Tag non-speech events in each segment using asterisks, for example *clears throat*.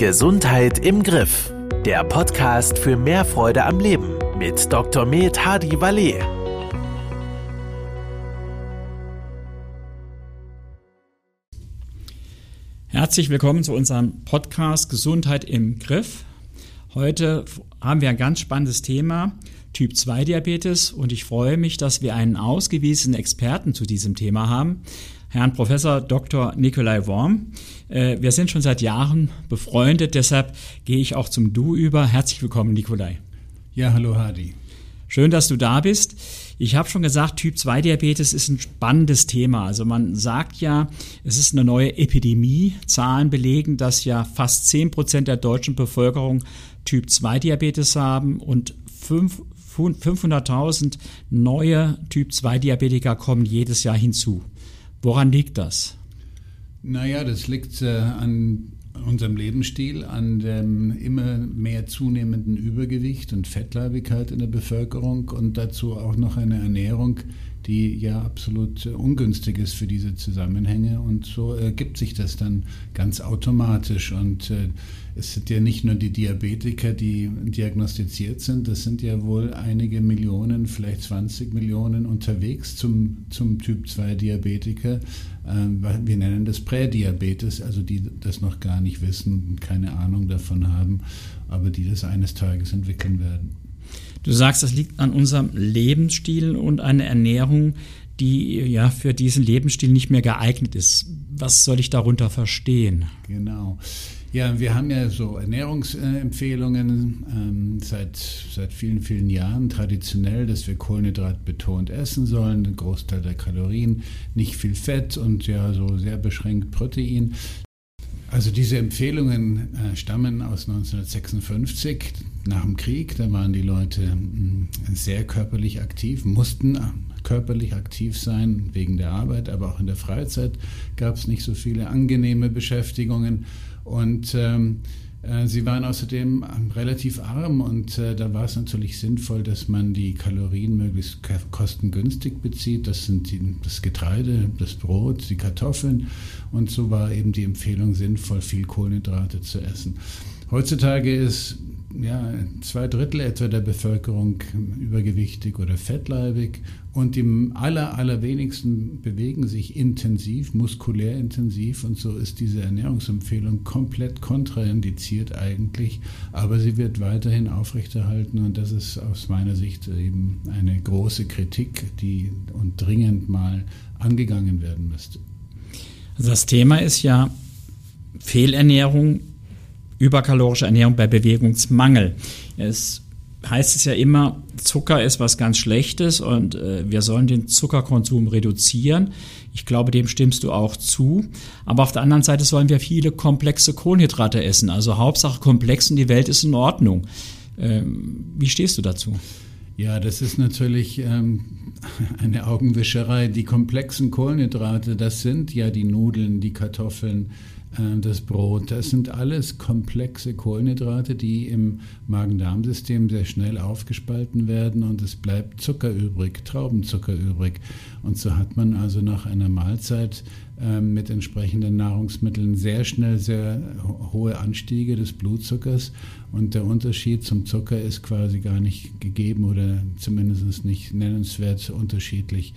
Gesundheit im Griff. Der Podcast für mehr Freude am Leben mit Dr. Med Hadi Valet. Herzlich willkommen zu unserem Podcast Gesundheit im Griff. Heute haben wir ein ganz spannendes Thema, Typ 2 Diabetes, und ich freue mich, dass wir einen ausgewiesenen Experten zu diesem Thema haben. Herrn Professor Dr. Nikolai Worm. Äh, wir sind schon seit Jahren befreundet, deshalb gehe ich auch zum Du über. Herzlich willkommen, Nikolai. Ja, hallo Hadi. Schön, dass du da bist. Ich habe schon gesagt, Typ 2 Diabetes ist ein spannendes Thema. Also man sagt ja, es ist eine neue Epidemie. Zahlen belegen, dass ja fast 10 Prozent der deutschen Bevölkerung Typ 2 Diabetes haben und 500.000 neue Typ 2 Diabetiker kommen jedes Jahr hinzu. Woran liegt das? Naja, das liegt äh, an unserem Lebensstil, an dem immer mehr zunehmenden Übergewicht und Fettleibigkeit in der Bevölkerung und dazu auch noch eine Ernährung, die ja absolut ungünstig ist für diese Zusammenhänge. Und so ergibt sich das dann ganz automatisch. Und äh, es sind ja nicht nur die Diabetiker, die diagnostiziert sind, das sind ja wohl einige Millionen, vielleicht 20 Millionen unterwegs zum, zum Typ 2 Diabetiker. Äh, wir nennen das Prädiabetes, also die das noch gar nicht wissen, keine Ahnung davon haben, aber die das eines Tages entwickeln werden. Du sagst, das liegt an unserem Lebensstil und einer Ernährung, die ja für diesen Lebensstil nicht mehr geeignet ist. Was soll ich darunter verstehen? Genau. Ja, wir haben ja so Ernährungsempfehlungen ähm, seit, seit vielen, vielen Jahren traditionell, dass wir Kohlenhydrat betont essen sollen, ein Großteil der Kalorien, nicht viel Fett und ja so sehr beschränkt Protein. Also diese Empfehlungen äh, stammen aus 1956 nach dem Krieg. Da waren die Leute mh, sehr körperlich aktiv, mussten äh, körperlich aktiv sein wegen der Arbeit, aber auch in der Freizeit gab es nicht so viele angenehme Beschäftigungen. Und ähm, äh, Sie waren außerdem relativ arm und äh, da war es natürlich sinnvoll, dass man die Kalorien möglichst kostengünstig bezieht. Das sind die, das Getreide, das Brot, die Kartoffeln und so war eben die Empfehlung sinnvoll, viel Kohlenhydrate zu essen. Heutzutage ist ja, zwei Drittel etwa der Bevölkerung übergewichtig oder fettleibig und die aller, allerwenigsten bewegen sich intensiv, muskulär intensiv und so ist diese Ernährungsempfehlung komplett kontraindiziert eigentlich, aber sie wird weiterhin aufrechterhalten und das ist aus meiner Sicht eben eine große Kritik, die und dringend mal angegangen werden müsste. Also das Thema ist ja Fehlernährung überkalorische Ernährung bei Bewegungsmangel. Es heißt es ja immer, Zucker ist was ganz Schlechtes und äh, wir sollen den Zuckerkonsum reduzieren. Ich glaube, dem stimmst du auch zu. Aber auf der anderen Seite sollen wir viele komplexe Kohlenhydrate essen. Also Hauptsache komplex und die Welt ist in Ordnung. Ähm, wie stehst du dazu? Ja, das ist natürlich ähm, *laughs* eine Augenwischerei. Die komplexen Kohlenhydrate, das sind ja die Nudeln, die Kartoffeln, das Brot. Das sind alles komplexe Kohlenhydrate, die im Magen-Darm-System sehr schnell aufgespalten werden und es bleibt Zucker übrig, Traubenzucker übrig. Und so hat man also nach einer Mahlzeit ähm, mit entsprechenden Nahrungsmitteln sehr schnell sehr hohe Anstiege des Blutzuckers und der Unterschied zum Zucker ist quasi gar nicht gegeben oder zumindest nicht nennenswert unterschiedlich.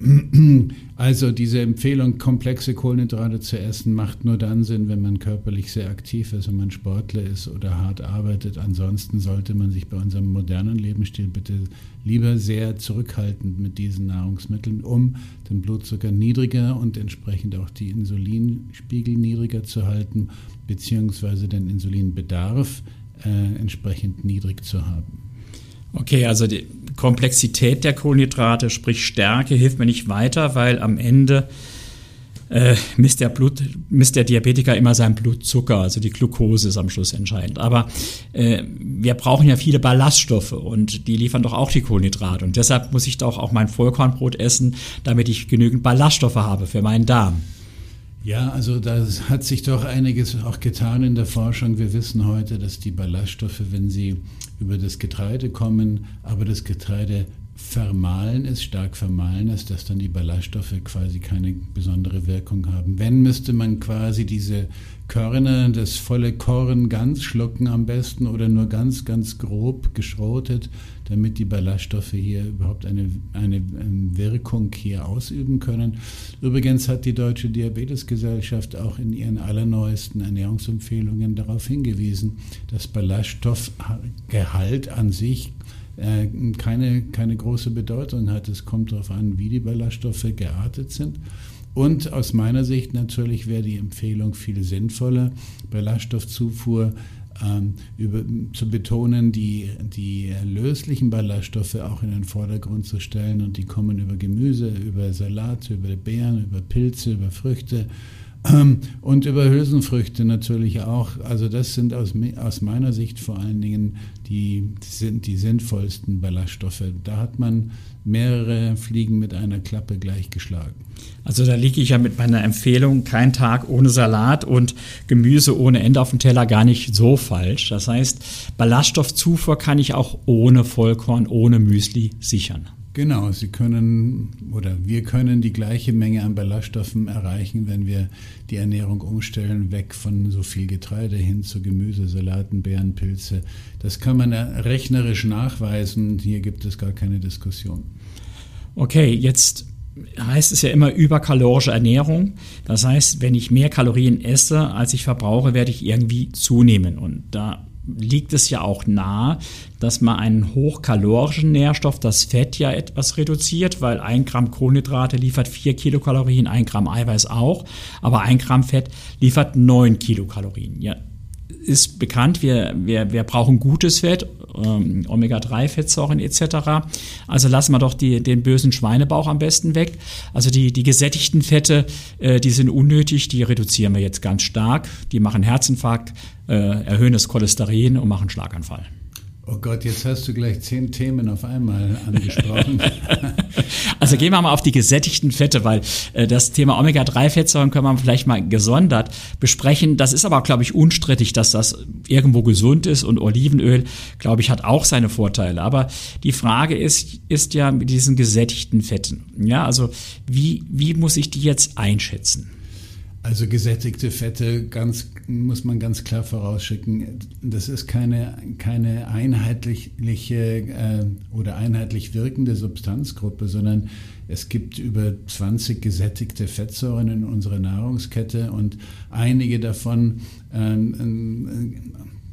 *clears throat* Also diese Empfehlung, komplexe Kohlenhydrate zu essen, macht nur dann Sinn, wenn man körperlich sehr aktiv ist und man Sportler ist oder hart arbeitet. Ansonsten sollte man sich bei unserem modernen Lebensstil bitte lieber sehr zurückhaltend mit diesen Nahrungsmitteln, um den Blutzucker niedriger und entsprechend auch die Insulinspiegel niedriger zu halten, beziehungsweise den Insulinbedarf äh, entsprechend niedrig zu haben. Okay, also die Komplexität der Kohlenhydrate, sprich Stärke, hilft mir nicht weiter, weil am Ende äh, misst, der Blut, misst der Diabetiker immer seinen Blutzucker, also die Glucose ist am Schluss entscheidend. Aber äh, wir brauchen ja viele Ballaststoffe und die liefern doch auch die Kohlenhydrate. Und deshalb muss ich doch auch mein Vollkornbrot essen, damit ich genügend Ballaststoffe habe für meinen Darm. Ja, also da hat sich doch einiges auch getan in der Forschung. Wir wissen heute, dass die Ballaststoffe, wenn sie über das Getreide kommen, aber das Getreide vermahlen ist, stark vermahlen ist, dass dann die Ballaststoffe quasi keine besondere Wirkung haben. Wenn, müsste man quasi diese Körner, das volle Korn ganz schlucken am besten oder nur ganz, ganz grob geschrotet, damit die Ballaststoffe hier überhaupt eine, eine Wirkung hier ausüben können. Übrigens hat die Deutsche Diabetesgesellschaft auch in ihren allerneuesten Ernährungsempfehlungen darauf hingewiesen, dass Ballaststoffgehalt an sich äh, keine, keine große Bedeutung hat. Es kommt darauf an, wie die Ballaststoffe geartet sind. Und aus meiner Sicht natürlich wäre die Empfehlung viel sinnvoller, Ballaststoffzufuhr ähm, über, zu betonen, die, die löslichen Ballaststoffe auch in den Vordergrund zu stellen. Und die kommen über Gemüse, über Salate, über Beeren, über Pilze, über Früchte und über Hülsenfrüchte natürlich auch. Also das sind aus, aus meiner Sicht vor allen Dingen die, sind die sinnvollsten Ballaststoffe. Da hat man mehrere Fliegen mit einer Klappe gleichgeschlagen. Also da liege ich ja mit meiner Empfehlung, kein Tag ohne Salat und Gemüse ohne Ende auf dem Teller gar nicht so falsch. Das heißt, Ballaststoffzufuhr kann ich auch ohne Vollkorn, ohne Müsli sichern. Genau, Sie können oder wir können die gleiche Menge an Ballaststoffen erreichen, wenn wir die Ernährung umstellen, weg von so viel Getreide hin zu Gemüse, Salaten, Beeren, Pilze. Das kann man rechnerisch nachweisen. Hier gibt es gar keine Diskussion. Okay, jetzt heißt es ja immer überkalorische Ernährung. Das heißt, wenn ich mehr Kalorien esse, als ich verbrauche, werde ich irgendwie zunehmen. Und da liegt es ja auch nahe, dass man einen hochkalorischen Nährstoff, das Fett, ja etwas reduziert, weil ein Gramm Kohlenhydrate liefert vier Kilokalorien, ein Gramm Eiweiß auch, aber ein Gramm Fett liefert neun Kilokalorien. Ja, ist bekannt, wir, wir, wir brauchen gutes Fett, ähm, Omega-3-Fettsäuren etc. Also lassen wir doch die, den bösen Schweinebauch am besten weg. Also die, die gesättigten Fette, äh, die sind unnötig, die reduzieren wir jetzt ganz stark. Die machen Herzinfarkt, äh, erhöhen das Cholesterin und machen Schlaganfall. Oh Gott, jetzt hast du gleich zehn Themen auf einmal angesprochen. *laughs* also gehen wir mal auf die gesättigten Fette, weil äh, das Thema Omega-3-Fettsäuren können wir vielleicht mal gesondert besprechen. Das ist aber, glaube ich, unstrittig, dass das irgendwo gesund ist und Olivenöl, glaube ich, hat auch seine Vorteile. Aber die Frage ist, ist ja mit diesen gesättigten Fetten. Ja, also wie, wie muss ich die jetzt einschätzen? Also gesättigte Fette ganz, muss man ganz klar vorausschicken, das ist keine, keine einheitliche äh, oder einheitlich wirkende Substanzgruppe, sondern es gibt über 20 gesättigte Fettsäuren in unserer Nahrungskette und einige davon äh, äh,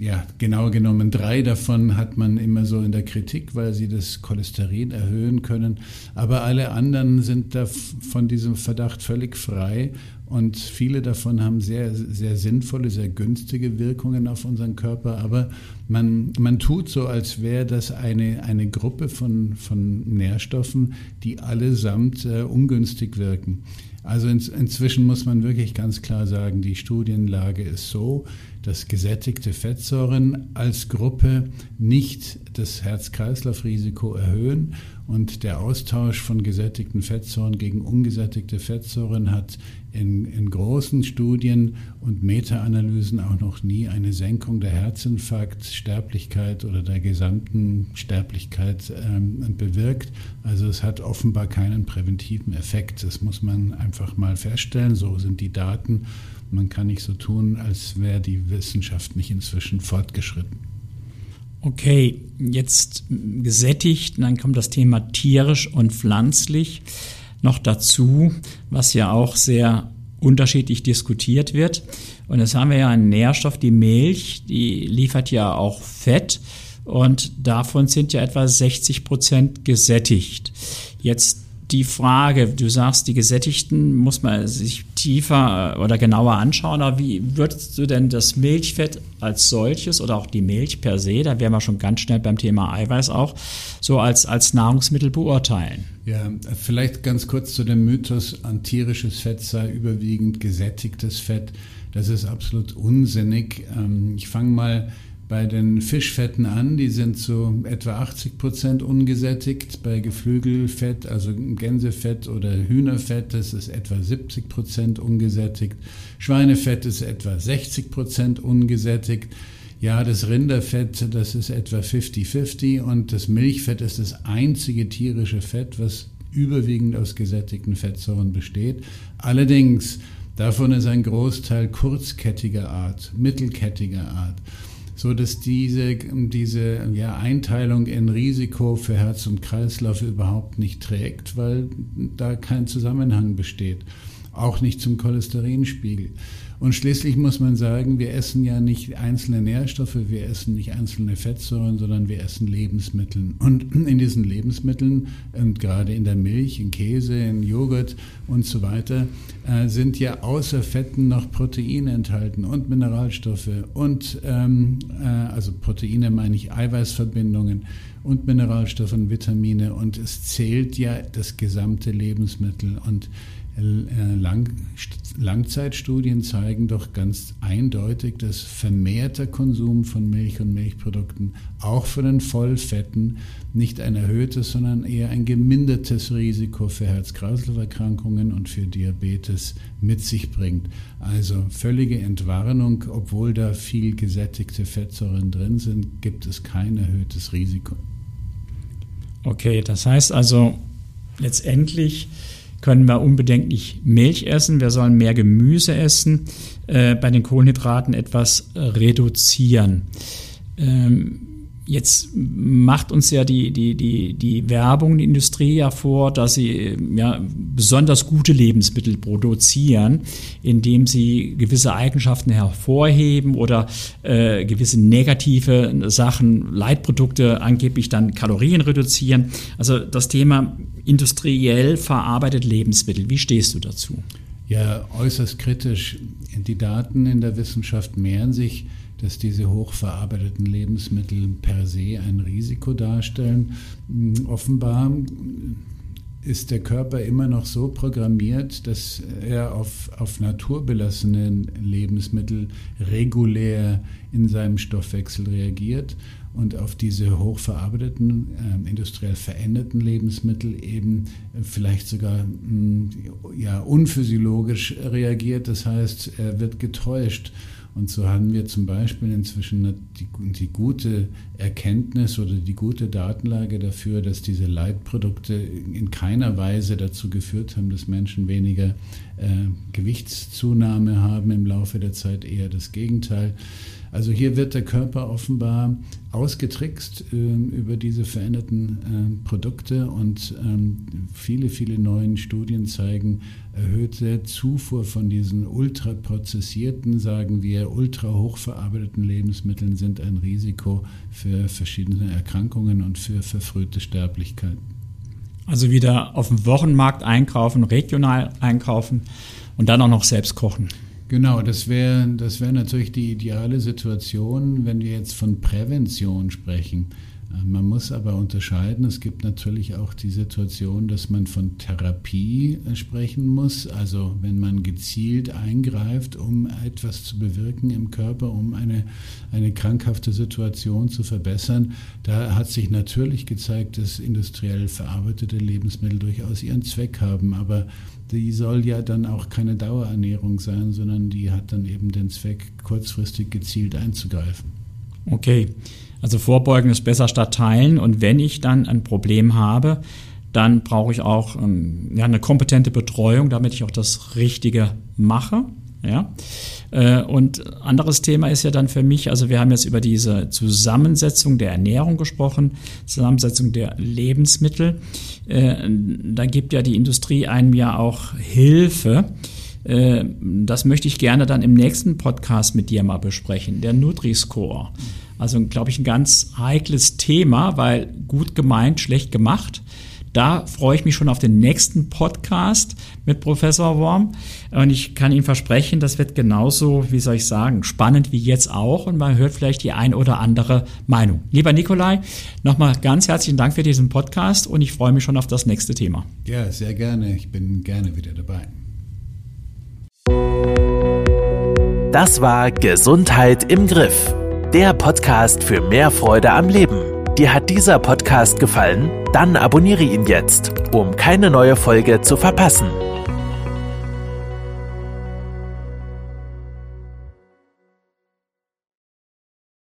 ja, genau genommen drei davon hat man immer so in der Kritik, weil sie das Cholesterin erhöhen können. Aber alle anderen sind da von diesem Verdacht völlig frei und viele davon haben sehr, sehr sinnvolle, sehr günstige Wirkungen auf unseren Körper. Aber man, man tut so, als wäre das eine, eine Gruppe von, von Nährstoffen, die allesamt äh, ungünstig wirken. Also in, inzwischen muss man wirklich ganz klar sagen, die Studienlage ist so, dass gesättigte Fettsäuren als Gruppe nicht das Herz-Kreislauf-Risiko erhöhen und der Austausch von gesättigten Fettsäuren gegen ungesättigte Fettsäuren hat in, in großen Studien und Meta-Analysen auch noch nie eine Senkung der Herzinfarktsterblichkeit oder der gesamten Sterblichkeit ähm, bewirkt. Also es hat offenbar keinen präventiven Effekt. Das muss man einfach mal feststellen. So sind die Daten. Man kann nicht so tun, als wäre die Wissenschaft nicht inzwischen fortgeschritten. Okay, jetzt gesättigt, dann kommt das Thema tierisch und pflanzlich noch dazu, was ja auch sehr unterschiedlich diskutiert wird. Und jetzt haben wir ja einen Nährstoff, die Milch, die liefert ja auch Fett und davon sind ja etwa 60 Prozent gesättigt. Jetzt die Frage, du sagst, die Gesättigten muss man sich tiefer oder genauer anschauen, aber wie würdest du denn das Milchfett als solches oder auch die Milch per se, da wären wir schon ganz schnell beim Thema Eiweiß auch, so als, als Nahrungsmittel beurteilen? Ja, vielleicht ganz kurz zu dem Mythos, an tierisches Fett sei überwiegend gesättigtes Fett. Das ist absolut unsinnig. Ähm, ich fange mal bei den Fischfetten an, die sind so etwa 80 Prozent ungesättigt. Bei Geflügelfett, also Gänsefett oder Hühnerfett, das ist etwa 70 Prozent ungesättigt. Schweinefett ist etwa 60 Prozent ungesättigt. ja, das Rinderfett, das ist etwa 50-50 und das Milchfett ist das einzige tierische Fett, was überwiegend aus gesättigten Fettsäuren besteht. Allerdings, davon ist ein Großteil kurzkettiger Art, mittelkettiger Art so dass diese, diese ja, Einteilung in Risiko für Herz und Kreislauf überhaupt nicht trägt, weil da kein Zusammenhang besteht, auch nicht zum Cholesterinspiegel. Und schließlich muss man sagen, wir essen ja nicht einzelne Nährstoffe, wir essen nicht einzelne Fettsäuren, sondern wir essen Lebensmittel. Und in diesen Lebensmitteln, und gerade in der Milch, in Käse, in Joghurt und so weiter, äh, sind ja außer Fetten noch Proteine enthalten und Mineralstoffe und ähm, äh, also Proteine meine ich Eiweißverbindungen und Mineralstoffe und Vitamine und es zählt ja das gesamte Lebensmittel und Lang Langzeitstudien zeigen doch ganz eindeutig, dass vermehrter Konsum von Milch und Milchprodukten auch für den Vollfetten nicht ein erhöhtes, sondern eher ein gemindertes Risiko für Herz-Kreislauf-Erkrankungen und für Diabetes mit sich bringt. Also völlige Entwarnung, obwohl da viel gesättigte Fettsäuren drin sind, gibt es kein erhöhtes Risiko. Okay, das heißt also letztendlich können wir unbedingt nicht Milch essen, wir sollen mehr Gemüse essen, äh, bei den Kohlenhydraten etwas reduzieren. Ähm, Jetzt macht uns ja die, die, die, die Werbung, die Industrie ja vor, dass sie ja, besonders gute Lebensmittel produzieren, indem sie gewisse Eigenschaften hervorheben oder äh, gewisse negative Sachen, Leitprodukte angeblich dann Kalorien reduzieren. Also das Thema industriell verarbeitet Lebensmittel, wie stehst du dazu? Ja, äußerst kritisch. Die Daten in der Wissenschaft mehren sich dass diese hochverarbeiteten Lebensmittel per se ein Risiko darstellen. Hm, offenbar ist der Körper immer noch so programmiert, dass er auf, auf naturbelassene Lebensmittel regulär in seinem Stoffwechsel reagiert und auf diese hochverarbeiteten, äh, industriell veränderten Lebensmittel eben vielleicht sogar mh, hm, ja, unphysiologisch reagiert. Das heißt, er wird getäuscht und so haben wir zum Beispiel inzwischen die, die, gute Erkenntnis oder die gute Datenlage dafür, dass diese Leitprodukte in keiner Weise dazu geführt haben, dass Menschen weniger Gewichtszunahme haben im Laufe der Zeit, eher das Gegenteil. Also hier wird der Körper offenbar ausgetrickst äh, über diese veränderten äh, Produkte und ähm, viele, viele neue Studien zeigen, erhöhte Zufuhr von diesen ultraprozessierten, sagen wir, ultra hochverarbeiteten Lebensmitteln sind ein Risiko für verschiedene Erkrankungen und für verfrühte Sterblichkeit. Also wieder auf dem Wochenmarkt einkaufen, regional einkaufen und dann auch noch selbst kochen. Genau, das wäre das wär natürlich die ideale Situation, wenn wir jetzt von Prävention sprechen. Man muss aber unterscheiden, es gibt natürlich auch die Situation, dass man von Therapie äh, sprechen muss, also wenn man gezielt eingreift, um etwas zu bewirken im Körper, um eine, eine krankhafte Situation zu verbessern. Da hat sich natürlich gezeigt, dass industriell verarbeitete Lebensmittel durchaus ihren Zweck haben, aber die soll ja dann auch keine Dauerernährung sein, sondern die hat dann eben den Zweck, kurzfristig gezielt einzugreifen. Okay, also vorbeugen ist besser statt teilen und wenn ich dann ein Problem habe, dann brauche ich auch ähm, ja, eine kompetente Betreuung, damit ich auch das Richtige mache. Ja? Äh, und anderes Thema ist ja dann für mich, also wir haben jetzt über diese Zusammensetzung der Ernährung gesprochen, Zusammensetzung der Lebensmittel. Äh, da gibt ja die Industrie einem ja auch Hilfe. Äh, das möchte ich gerne dann im nächsten Podcast mit dir mal besprechen, der Nutri-Score. Also, glaube ich, ein ganz heikles Thema, weil gut gemeint, schlecht gemacht. Da freue ich mich schon auf den nächsten Podcast mit Professor Worm. Und ich kann Ihnen versprechen, das wird genauso, wie soll ich sagen, spannend wie jetzt auch. Und man hört vielleicht die ein oder andere Meinung. Lieber Nikolai, nochmal ganz herzlichen Dank für diesen Podcast und ich freue mich schon auf das nächste Thema. Ja, sehr gerne. Ich bin gerne wieder dabei. Das war Gesundheit im Griff. Der Podcast für mehr Freude am Leben. Dir hat dieser Podcast gefallen? Dann abonniere ihn jetzt, um keine neue Folge zu verpassen.